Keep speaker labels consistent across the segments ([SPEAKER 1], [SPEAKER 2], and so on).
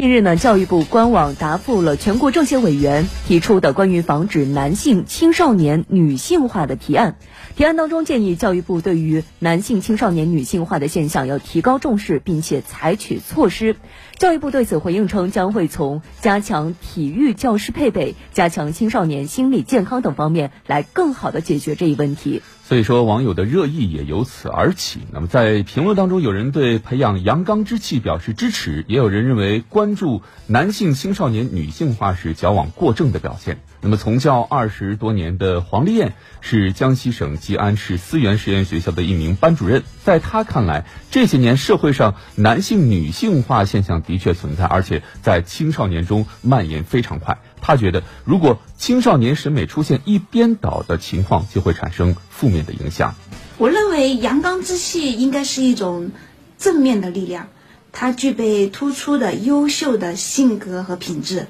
[SPEAKER 1] 近日呢，教育部官网答复了全国政协委员提出的关于防止男性青少年女性化的提案。提案当中建议教育部对于男性青少年女性化的现象要提高重视，并且采取措施。教育部对此回应称，将会从加强体育教师配备、加强青少年心理健康等方面来更好的解决这一问题。
[SPEAKER 2] 所以说，网友的热议也由此而起。那么，在评论当中，有人对培养阳刚之气表示支持，也有人认为关注男性青少年女性化是矫枉过正的表现。那么，从教二十多年的黄丽艳是江西省吉安市思源实验学校的一名班主任，在她看来，这些年社会上男性女性化现象的确存在，而且在青少年中蔓延非常快。他觉得，如果青少年审美出现一边倒的情况，就会产生负面的影响。
[SPEAKER 3] 我认为阳刚之气应该是一种正面的力量，他具备突出的优秀的性格和品质，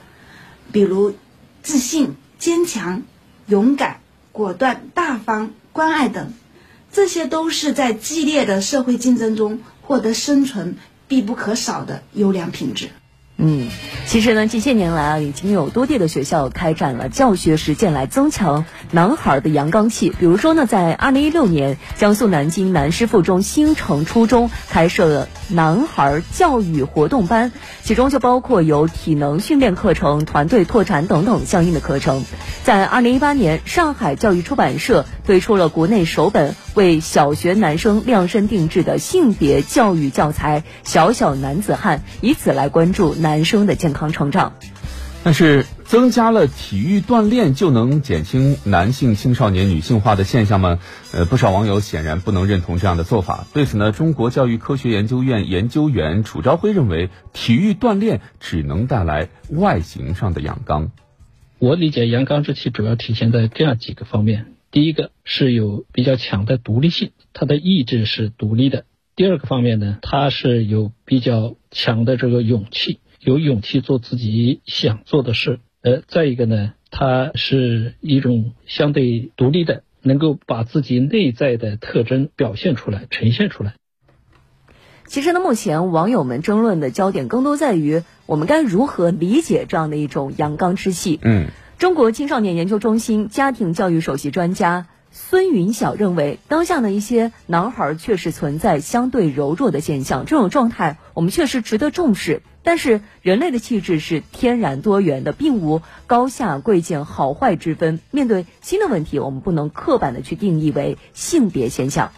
[SPEAKER 3] 比如自信、坚强、勇敢、果断、大方、关爱等，这些都是在激烈的社会竞争中获得生存必不可少的优良品质。
[SPEAKER 1] 嗯，其实呢，近些年来啊，已经有多地的学校开展了教学实践来增强男孩的阳刚气。比如说呢，在二零一六年，江苏南京南师附中新城初中开设了男孩教育活动班，其中就包括有体能训练课程、团队拓展等等相应的课程。在二零一八年，上海教育出版社推出了国内首本为小学男生量身定制的性别教育教材《小小男子汉》，以此来关注男。生的健康成长，
[SPEAKER 2] 但是增加了体育锻炼就能减轻男性青少年女性化的现象吗？呃，不少网友显然不能认同这样的做法。对此呢，中国教育科学研究院研究员楚朝晖认为，体育锻炼只能带来外形上的阳刚。
[SPEAKER 4] 我理解阳刚之气主要体现在这样几个方面：第一个是有比较强的独立性，他的意志是独立的；第二个方面呢，他是有比较强的这个勇气。有勇气做自己想做的事，呃，再一个呢，它是一种相对独立的，能够把自己内在的特征表现出来、呈现出来。
[SPEAKER 1] 其实呢，目前网友们争论的焦点更多在于我们该如何理解这样的一种阳刚之气。
[SPEAKER 2] 嗯，
[SPEAKER 1] 中国青少年研究中心家庭教育首席专家。孙云晓认为，当下的一些男孩确实存在相对柔弱的现象，这种状态我们确实值得重视。但是，人类的气质是天然多元的，并无高下贵贱好坏之分。面对新的问题，我们不能刻板的去定义为性别现象。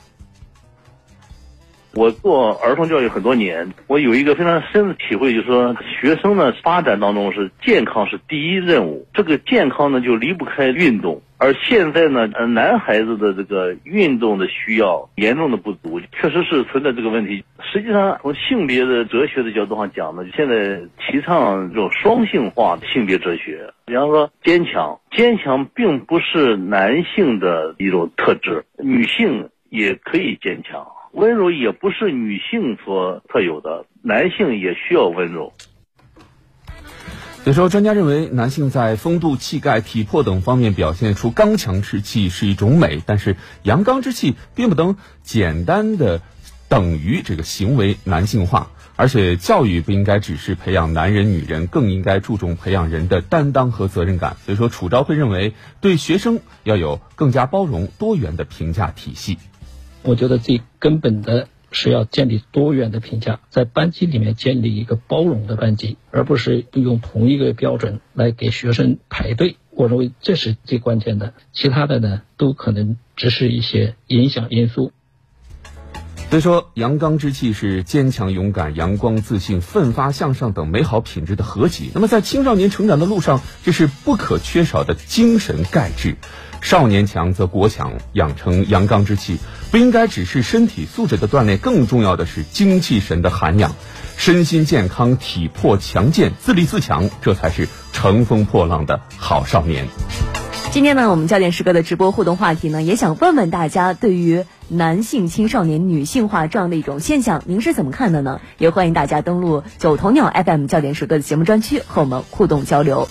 [SPEAKER 5] 我做儿童教育很多年，我有一个非常深的体会，就是说，学生呢发展当中是健康是第一任务，这个健康呢就离不开运动。而现在呢，呃，男孩子的这个运动的需要严重的不足，确实是存在这个问题。实际上，从性别的哲学的角度上讲呢，现在提倡这种双性化的性别哲学。比方说，坚强，坚强并不是男性的一种特质，女性也可以坚强。温柔也不是女性所特有的，男性也需要温柔。
[SPEAKER 2] 所以说，专家认为，男性在风度、气概、体魄等方面表现出刚强之气是一种美，但是阳刚之气并不能简单的等于这个行为男性化，而且教育不应该只是培养男人、女人，更应该注重培养人的担当和责任感。所以说，楚昭会认为，对学生要有更加包容、多元的评价体系。
[SPEAKER 4] 我觉得最根本的。是要建立多元的评价，在班级里面建立一个包容的班级，而不是用同一个标准来给学生排队。我认为这是最关键的，其他的呢都可能只是一些影响因素。
[SPEAKER 2] 所以说，阳刚之气是坚强、勇敢、阳光、自信、奋发向上等美好品质的合集。那么，在青少年成长的路上，这是不可缺少的精神钙质。少年强则国强，养成阳刚之气，不应该只是身体素质的锻炼，更重要的是精气神的涵养，身心健康，体魄强健，自立自强，这才是乘风破浪的好少年。
[SPEAKER 1] 今天呢，我们焦点时刻的直播互动话题呢，也想问问大家，对于男性青少年女性化这样的一种现象，您是怎么看的呢？也欢迎大家登录九头鸟 FM 焦点时刻的节目专区和我们互动交流。